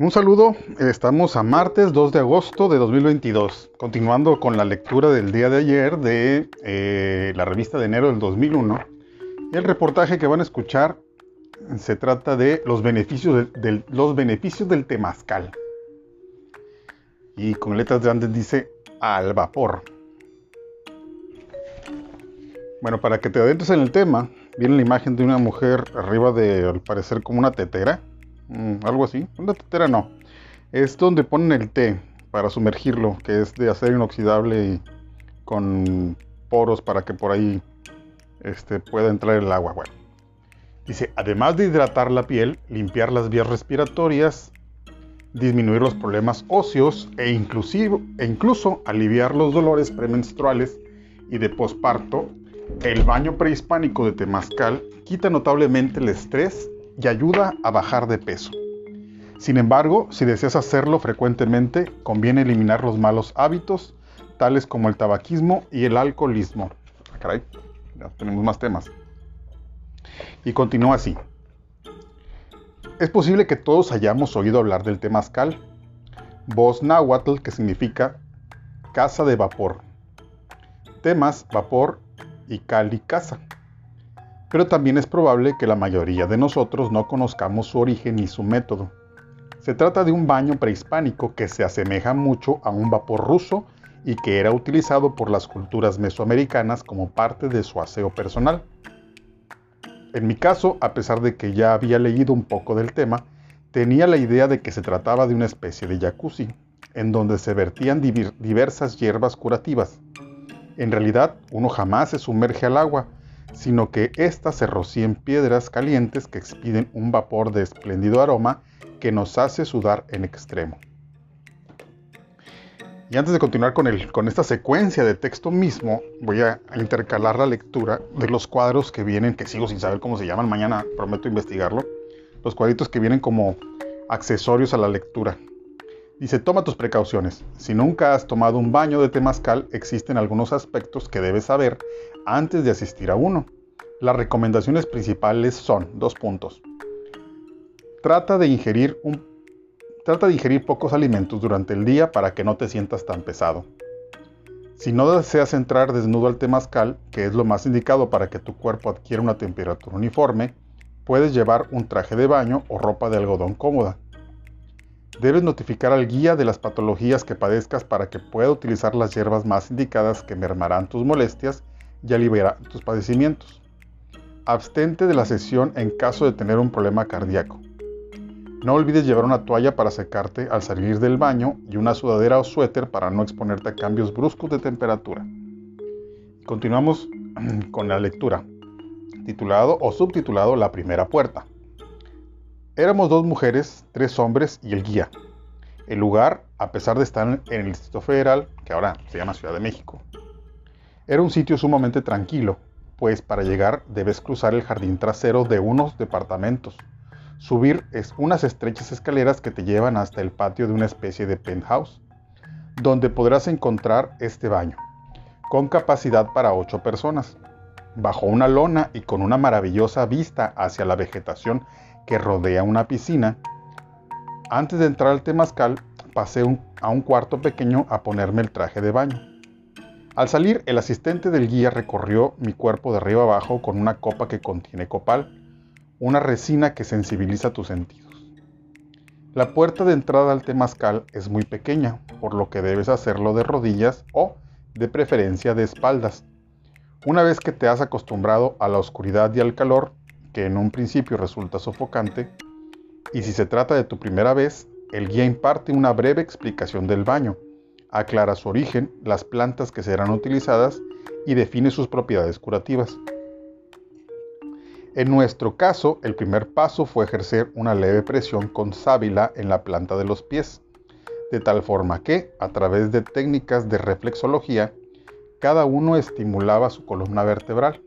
Un saludo, estamos a martes 2 de agosto de 2022, continuando con la lectura del día de ayer de eh, la revista de enero del 2001. Y el reportaje que van a escuchar se trata de los beneficios, los beneficios del temazcal. Y con letras grandes dice al vapor. Bueno, para que te adentres en el tema, viene la imagen de una mujer arriba de, al parecer, como una tetera Mm, algo así. Una tetera no. Es donde ponen el té para sumergirlo, que es de acero inoxidable y con poros para que por ahí este, pueda entrar el agua. Bueno. Dice, además de hidratar la piel, limpiar las vías respiratorias, disminuir los problemas óseos e, inclusive, e incluso aliviar los dolores premenstruales y de posparto, el baño prehispánico de Temazcal quita notablemente el estrés y ayuda a bajar de peso. Sin embargo, si deseas hacerlo frecuentemente, conviene eliminar los malos hábitos, tales como el tabaquismo y el alcoholismo. Ah, caray, ya tenemos más temas. Y continúa así. Es posible que todos hayamos oído hablar del temazcal, voz náhuatl que significa casa de vapor. Temas, vapor y cali, casa pero también es probable que la mayoría de nosotros no conozcamos su origen ni su método. Se trata de un baño prehispánico que se asemeja mucho a un vapor ruso y que era utilizado por las culturas mesoamericanas como parte de su aseo personal. En mi caso, a pesar de que ya había leído un poco del tema, tenía la idea de que se trataba de una especie de jacuzzi, en donde se vertían diversas hierbas curativas. En realidad, uno jamás se sumerge al agua, sino que éstas se rocían piedras calientes que expiden un vapor de espléndido aroma que nos hace sudar en extremo. Y antes de continuar con, con esta secuencia de texto mismo, voy a intercalar la lectura de los cuadros que vienen, que sigo sin saber cómo se llaman, mañana prometo investigarlo, los cuadritos que vienen como accesorios a la lectura. Dice, toma tus precauciones. Si nunca has tomado un baño de temazcal, existen algunos aspectos que debes saber antes de asistir a uno. Las recomendaciones principales son dos puntos. Trata de ingerir pocos alimentos durante el día para que no te sientas tan pesado. Si no deseas entrar desnudo al temazcal, que es lo más indicado para que tu cuerpo adquiera una temperatura uniforme, puedes llevar un traje de baño o ropa de algodón cómoda. Debes notificar al guía de las patologías que padezcas para que pueda utilizar las hierbas más indicadas que mermarán tus molestias y aliviarán tus padecimientos. Abstente de la sesión en caso de tener un problema cardíaco. No olvides llevar una toalla para secarte al salir del baño y una sudadera o suéter para no exponerte a cambios bruscos de temperatura. Continuamos con la lectura, titulado o subtitulado La primera puerta. Éramos dos mujeres, tres hombres y el guía. El lugar, a pesar de estar en el Distrito Federal, que ahora se llama Ciudad de México, era un sitio sumamente tranquilo, pues para llegar debes cruzar el jardín trasero de unos departamentos, subir es unas estrechas escaleras que te llevan hasta el patio de una especie de penthouse, donde podrás encontrar este baño, con capacidad para ocho personas, bajo una lona y con una maravillosa vista hacia la vegetación que rodea una piscina, antes de entrar al temazcal pasé a un cuarto pequeño a ponerme el traje de baño. Al salir, el asistente del guía recorrió mi cuerpo de arriba abajo con una copa que contiene copal, una resina que sensibiliza tus sentidos. La puerta de entrada al temazcal es muy pequeña, por lo que debes hacerlo de rodillas o, de preferencia, de espaldas. Una vez que te has acostumbrado a la oscuridad y al calor, que en un principio resulta sofocante, y si se trata de tu primera vez, el guía imparte una breve explicación del baño, aclara su origen, las plantas que serán utilizadas y define sus propiedades curativas. En nuestro caso, el primer paso fue ejercer una leve presión con sábila en la planta de los pies, de tal forma que, a través de técnicas de reflexología, cada uno estimulaba su columna vertebral.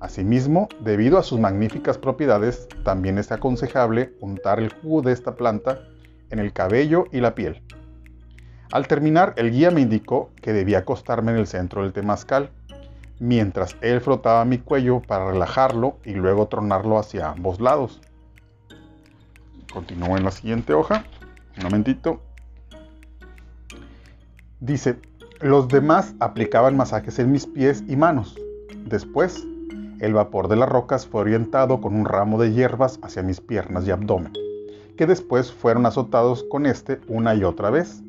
Asimismo, debido a sus magníficas propiedades, también es aconsejable untar el jugo de esta planta en el cabello y la piel. Al terminar, el guía me indicó que debía acostarme en el centro del temazcal, mientras él frotaba mi cuello para relajarlo y luego tronarlo hacia ambos lados. Continúo en la siguiente hoja. Un momentito. Dice, los demás aplicaban masajes en mis pies y manos. Después, el vapor de las rocas fue orientado con un ramo de hierbas hacia mis piernas y abdomen, que después fueron azotados con este una y otra vez.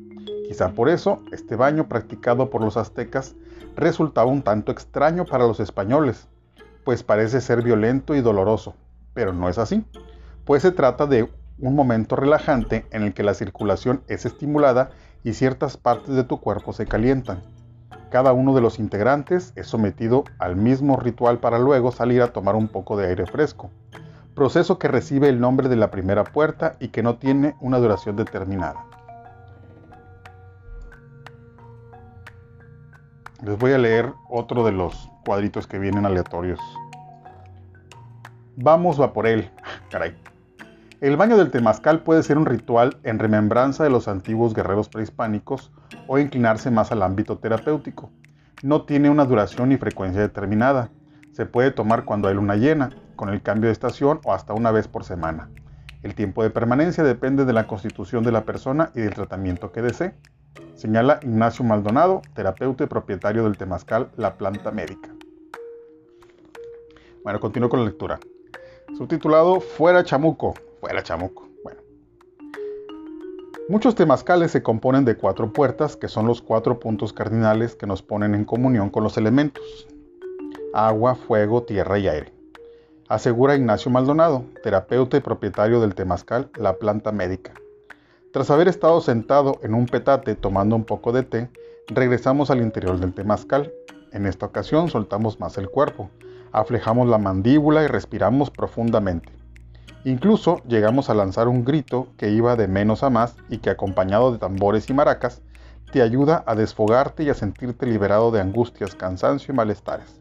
Quizá por eso, este baño practicado por los aztecas resultaba un tanto extraño para los españoles, pues parece ser violento y doloroso, pero no es así, pues se trata de un momento relajante en el que la circulación es estimulada y ciertas partes de tu cuerpo se calientan. Cada uno de los integrantes es sometido al mismo ritual para luego salir a tomar un poco de aire fresco, proceso que recibe el nombre de la primera puerta y que no tiene una duración determinada. Les voy a leer otro de los cuadritos que vienen aleatorios. Vamos va por él. Caray. El baño del temazcal puede ser un ritual en remembranza de los antiguos guerreros prehispánicos o inclinarse más al ámbito terapéutico. No tiene una duración ni frecuencia determinada. Se puede tomar cuando hay luna llena, con el cambio de estación o hasta una vez por semana. El tiempo de permanencia depende de la constitución de la persona y del tratamiento que desee. Señala Ignacio Maldonado, terapeuta y propietario del temazcal La Planta Médica. Bueno, continúo con la lectura. Subtitulado Fuera Chamuco, Fuera chamuco. Bueno. Muchos temazcales se componen de cuatro puertas, que son los cuatro puntos cardinales que nos ponen en comunión con los elementos. Agua, fuego, tierra y aire. Asegura Ignacio Maldonado, terapeuta y propietario del temazcal La Planta Médica. Tras haber estado sentado en un petate tomando un poco de té, regresamos al interior del temazcal. En esta ocasión soltamos más el cuerpo, aflejamos la mandíbula y respiramos profundamente. Incluso llegamos a lanzar un grito que iba de menos a más y que acompañado de tambores y maracas te ayuda a desfogarte y a sentirte liberado de angustias, cansancio y malestares.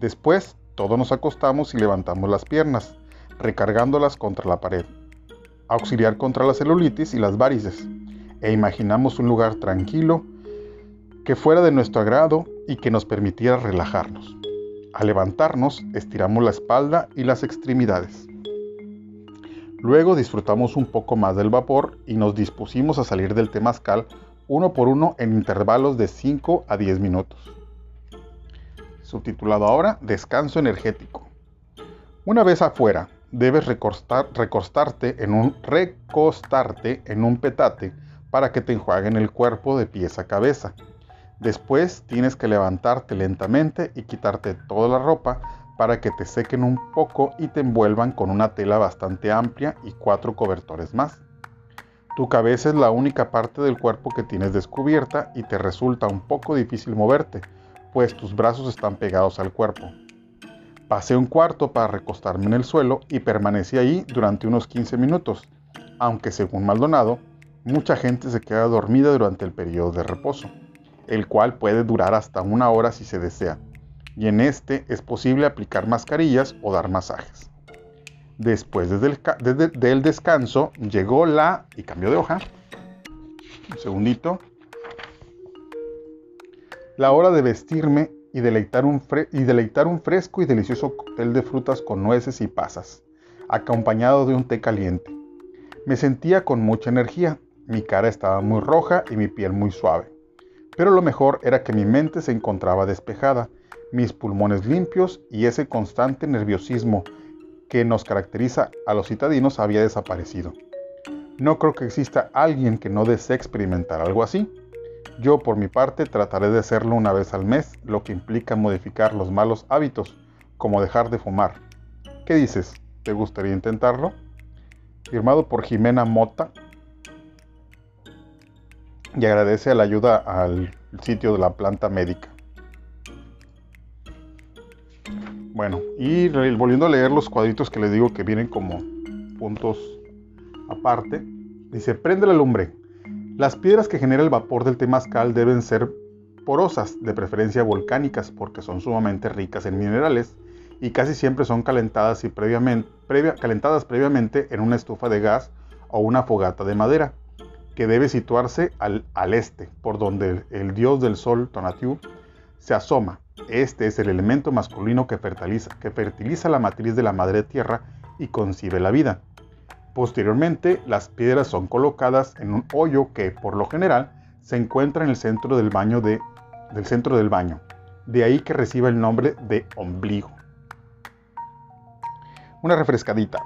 Después, todos nos acostamos y levantamos las piernas, recargándolas contra la pared, auxiliar contra la celulitis y las varices, e imaginamos un lugar tranquilo que fuera de nuestro agrado y que nos permitiera relajarnos. Al levantarnos, estiramos la espalda y las extremidades. Luego disfrutamos un poco más del vapor y nos dispusimos a salir del temazcal uno por uno en intervalos de 5 a 10 minutos. Subtitulado ahora Descanso energético. Una vez afuera, debes recostarte, en un, recostarte en un petate para que te enjuaguen el cuerpo de pies a cabeza. Después tienes que levantarte lentamente y quitarte toda la ropa para que te sequen un poco y te envuelvan con una tela bastante amplia y cuatro cobertores más. Tu cabeza es la única parte del cuerpo que tienes descubierta y te resulta un poco difícil moverte, pues tus brazos están pegados al cuerpo. Pasé un cuarto para recostarme en el suelo y permanecí ahí durante unos 15 minutos, aunque según Maldonado, mucha gente se queda dormida durante el periodo de reposo, el cual puede durar hasta una hora si se desea y en este es posible aplicar mascarillas o dar masajes. Después del, descanso llegó la... y cambio de hoja. Un segundito. La hora de vestirme y deleitar, un y deleitar un fresco y delicioso cóctel de frutas con nueces y pasas, acompañado de un té caliente. Me sentía con mucha energía, mi cara estaba muy roja y mi piel muy suave. Pero lo mejor era que mi mente se encontraba despejada mis pulmones limpios y ese constante nerviosismo que nos caracteriza a los citadinos había desaparecido. No creo que exista alguien que no desee experimentar algo así. Yo por mi parte trataré de hacerlo una vez al mes, lo que implica modificar los malos hábitos, como dejar de fumar. ¿Qué dices? ¿Te gustaría intentarlo? Firmado por Jimena Mota. Y agradece la ayuda al sitio de la planta médica. Bueno, y volviendo a leer los cuadritos que les digo que vienen como puntos aparte, dice, prende la lumbre. Las piedras que genera el vapor del temazcal deben ser porosas, de preferencia volcánicas, porque son sumamente ricas en minerales y casi siempre son calentadas, previamente, en una estufa de gas o una fogata de madera, que debe situarse al, este, por donde el dios del sol, Tonatiuh, se asoma este es el elemento masculino que fertiliza, que fertiliza la matriz de la madre tierra y concibe la vida. Posteriormente, las piedras son colocadas en un hoyo que, por lo general, se encuentra en el centro del baño, de, del centro del baño. De ahí que reciba el nombre de ombligo. Una refrescadita.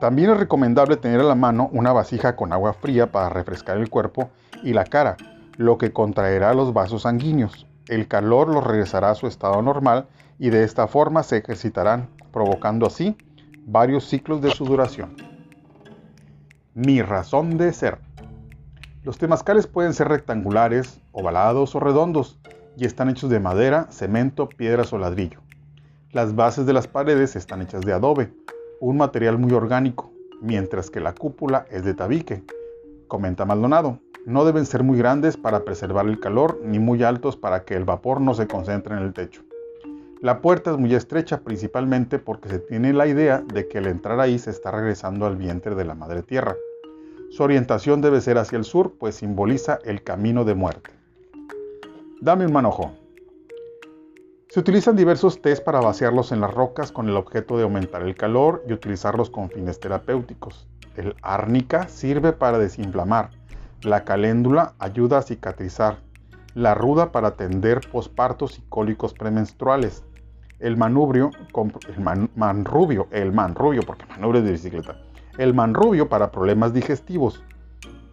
También es recomendable tener a la mano una vasija con agua fría para refrescar el cuerpo y la cara, lo que contraerá los vasos sanguíneos. El calor los regresará a su estado normal y de esta forma se ejercitarán, provocando así varios ciclos de su duración. Mi razón de ser. Los temazcales pueden ser rectangulares, ovalados o redondos y están hechos de madera, cemento, piedras o ladrillo. Las bases de las paredes están hechas de adobe, un material muy orgánico, mientras que la cúpula es de tabique. Comenta Maldonado, no deben ser muy grandes para preservar el calor ni muy altos para que el vapor no se concentre en el techo. La puerta es muy estrecha principalmente porque se tiene la idea de que al entrar ahí se está regresando al vientre de la madre tierra. Su orientación debe ser hacia el sur, pues simboliza el camino de muerte. Dame un manojo. Se utilizan diversos test para vaciarlos en las rocas con el objeto de aumentar el calor y utilizarlos con fines terapéuticos. El árnica sirve para desinflamar. La caléndula ayuda a cicatrizar. La ruda para atender pospartos y cólicos premenstruales. El manubrio, el manrubio, el manrubio, porque manubrio de bicicleta. El manrubio para problemas digestivos.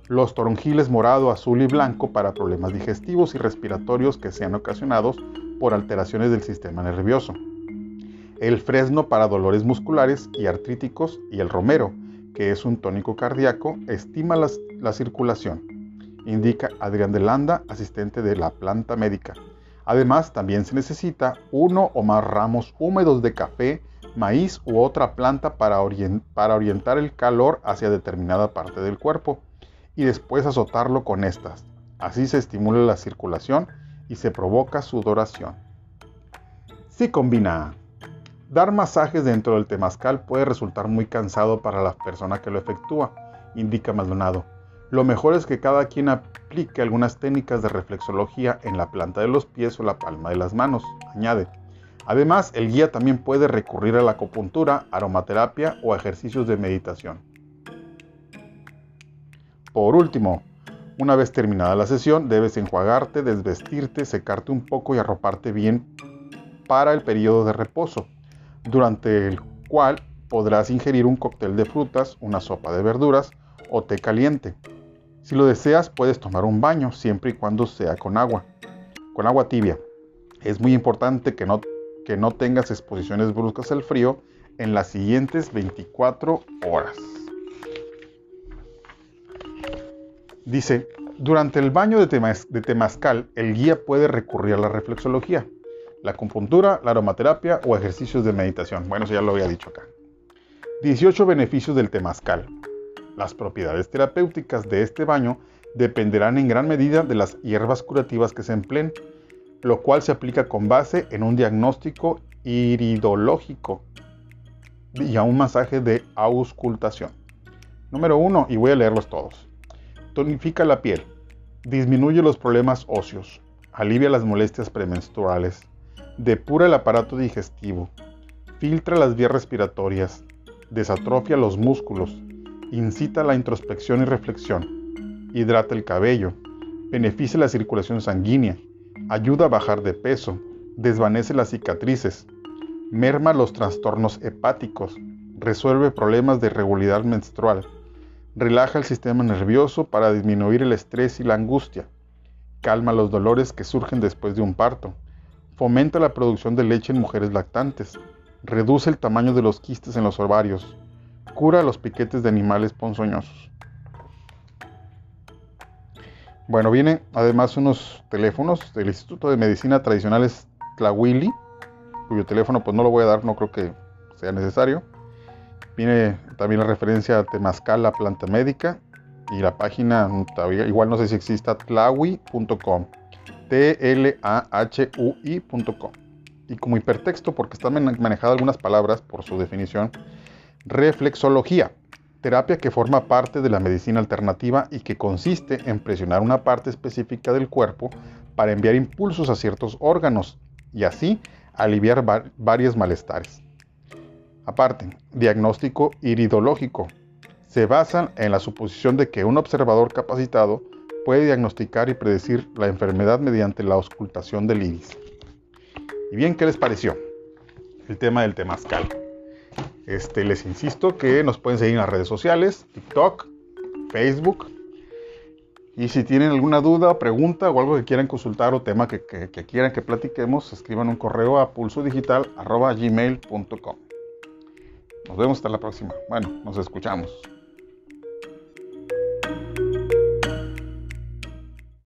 Los toronjiles morado, azul y blanco para problemas digestivos y respiratorios que sean ocasionados por alteraciones del sistema nervioso. El fresno para dolores musculares y artríticos y el romero, que es un tónico cardíaco, estima la circulación. Indica Adrián de Landa, asistente de la planta médica. Además, también se necesita uno o más ramos húmedos de café, maíz u otra planta para, orientar el calor hacia determinada parte del cuerpo y después azotarlo con estas. Así se estimula la circulación y se provoca sudoración. Si combina. Dar masajes dentro del temazcal puede resultar muy cansado para la persona que lo efectúa, indica Maldonado. Lo mejor es que cada quien aplique algunas técnicas de reflexología en la planta de los pies o la palma de las manos, añade. Además, el guía también puede recurrir a la acupuntura, aromaterapia o ejercicios de meditación. Por último, una vez terminada la sesión, debes enjuagarte, desvestirte, secarte un poco y arroparte bien para el periodo de reposo, durante el cual podrás ingerir un cóctel de frutas, una sopa de verduras o té caliente. Si lo deseas, puedes tomar un baño siempre y cuando sea con agua, con agua tibia. Es muy importante que no, que no tengas exposiciones bruscas al frío en las siguientes 24 horas. Dice, durante el baño de, temazcal, el guía puede recurrir a la reflexología, la acupuntura, la aromaterapia o ejercicios de meditación. Bueno, eso ya lo había dicho acá. 18 beneficios del temazcal. Las propiedades terapéuticas de este baño dependerán en gran medida de las hierbas curativas que se empleen, lo cual se aplica con base en un diagnóstico iridológico y a un masaje de auscultación. Número 1, y voy a leerlos todos. Tonifica la piel. Disminuye los problemas óseos. Alivia las molestias premenstruales. Depura el aparato digestivo. Filtra las vías respiratorias. Desatrofia los músculos. Incita la introspección y reflexión. Hidrata el cabello. Beneficia la circulación sanguínea. Ayuda a bajar de peso. Desvanece las cicatrices. Merma los trastornos hepáticos. Resuelve problemas de irregularidad menstrual Relaja el sistema nervioso para disminuir el estrés y la angustia. Calma los dolores que surgen después de un parto. Fomenta la producción de leche en mujeres lactantes. Reduce el tamaño de los quistes en los ovarios. Cura los piquetes de animales ponzoñosos. Bueno, vienen además unos teléfonos del Instituto de Medicina Tradicionales Tlahuili, cuyo teléfono pues no lo voy a dar, no creo que sea necesario. Viene también la referencia a Temazcal, la planta médica. Y la página, igual no sé si exista, tlahui.com. T-L-A-H-U-I.com. Y como hipertexto, porque están manejadas algunas palabras por su definición, reflexología, terapia que forma parte de la medicina alternativa y que consiste en presionar una parte específica del cuerpo para enviar impulsos a ciertos órganos y así aliviar varios malestares. Aparte, diagnóstico iridológico, se basan en la suposición de que un observador capacitado puede diagnosticar y predecir la enfermedad mediante la auscultación del iris. ¿Y bien qué les pareció? El tema del temazcal. Este, les insisto que nos pueden seguir en las redes sociales, TikTok, Facebook. Y si tienen alguna duda, pregunta o algo que quieran consultar o tema que, quieran que platiquemos, escriban un correo a pulsodigital.gmail.com. Nos vemos hasta la próxima. Bueno, nos escuchamos.